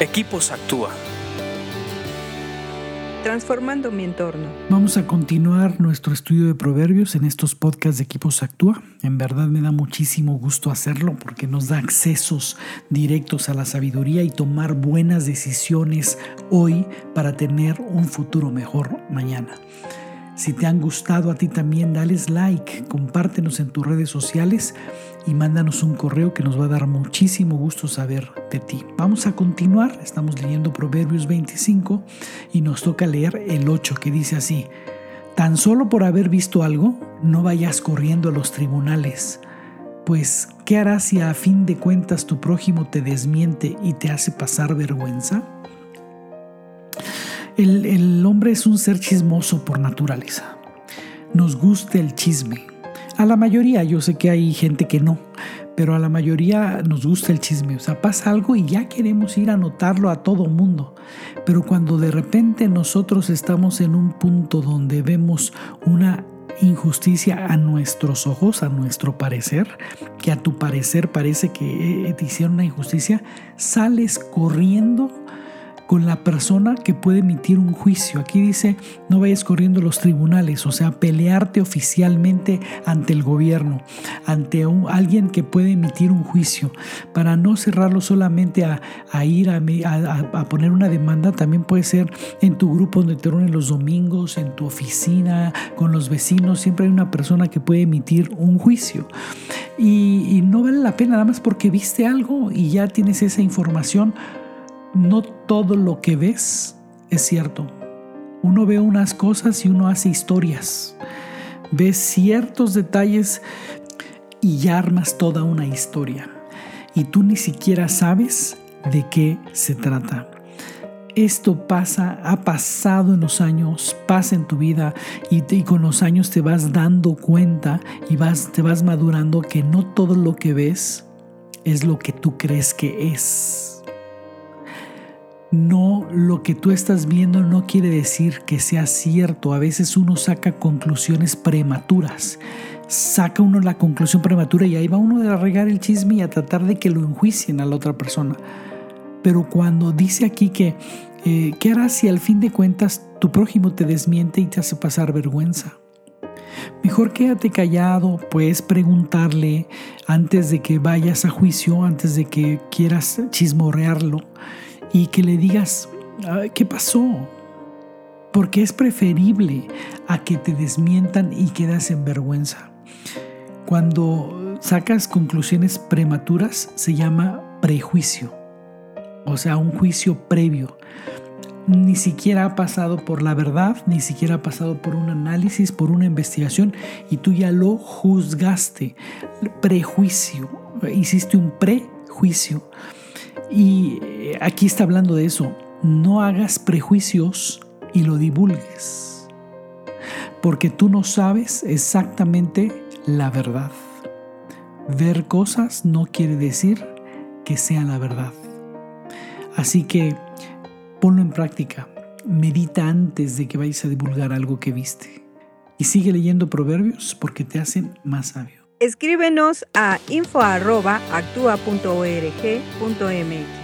Equipos Actúa. Transformando mi entorno. Vamos a continuar nuestro estudio de proverbios en estos podcasts de Equipos Actúa. En verdad me da muchísimo gusto hacerlo porque nos da accesos directos a la sabiduría y tomar buenas decisiones hoy para tener un futuro mejor mañana. Si te han gustado a ti también, dales like, compártenos en tus redes sociales y mándanos un correo que nos va a dar muchísimo gusto saber de ti. Vamos a continuar, estamos leyendo Proverbios 25 y nos toca leer el 8 que dice así, tan solo por haber visto algo, no vayas corriendo a los tribunales, pues ¿qué harás si a fin de cuentas tu prójimo te desmiente y te hace pasar vergüenza? El, hombre es un ser chismoso por naturaleza. Nos gusta el chisme. A la mayoría, yo sé que hay gente que no, pero a la mayoría nos gusta el chisme. O sea, pasa algo y ya queremos ir a notarlo a todo mundo. Pero cuando de repente nosotros estamos en un punto donde vemos una injusticia a nuestros ojos, a nuestro parecer, que a tu parecer parece que eh, te hicieron una injusticia, sales corriendo con la persona que puede emitir un juicio. Aquí dice, no vayas corriendo los tribunales, o sea, pelearte oficialmente ante el gobierno, ante alguien que puede emitir un juicio, para no cerrarlo solamente a, ir a, a, poner una demanda, también puede ser en tu grupo donde te reúnen los domingos, en tu oficina, con los vecinos, siempre hay una persona que puede emitir un juicio. y no vale la pena nada más porque viste algo y ya tienes esa información no todo lo que ves es cierto. Uno ve unas cosas y uno hace historias. Ves ciertos detalles y armas toda una historia. Y tú ni siquiera sabes de qué se trata. Esto pasa, ha pasado en los años, pasa en tu vida y, con los años te vas dando cuenta y vas, te vas madurando que no todo lo que ves es lo que tú crees que es no lo que tú estás viendo no quiere decir que sea cierto. A veces uno saca conclusiones prematuras. Saca uno la conclusión prematura y ahí va uno a regar el chisme y a tratar de que lo enjuicien a la otra persona. Pero cuando dice aquí que, eh, ¿qué harás si al fin de cuentas tu prójimo te desmiente y te hace pasar vergüenza? Mejor quédate callado, puedes preguntarle antes de que vayas a juicio, antes de que quieras chismorrearlo y que le digas, ¿qué pasó? Porque es preferible a que te desmientan y quedas en vergüenza. Cuando sacas conclusiones prematuras se llama prejuicio, o sea, un juicio previo. Ni siquiera ha pasado por la verdad, ni siquiera ha pasado por un análisis, por una investigación, y tú ya lo juzgaste. Prejuicio, hiciste un prejuicio. Y aquí está hablando de eso. No hagas prejuicios y lo divulgues. Porque tú no sabes exactamente la verdad. Ver cosas no quiere decir que sea la verdad. Así que ponlo en práctica. Medita antes de que vayas a divulgar algo que viste. Y sigue leyendo proverbios porque te hacen más sabio. Escríbenos a info.actua.org.mx.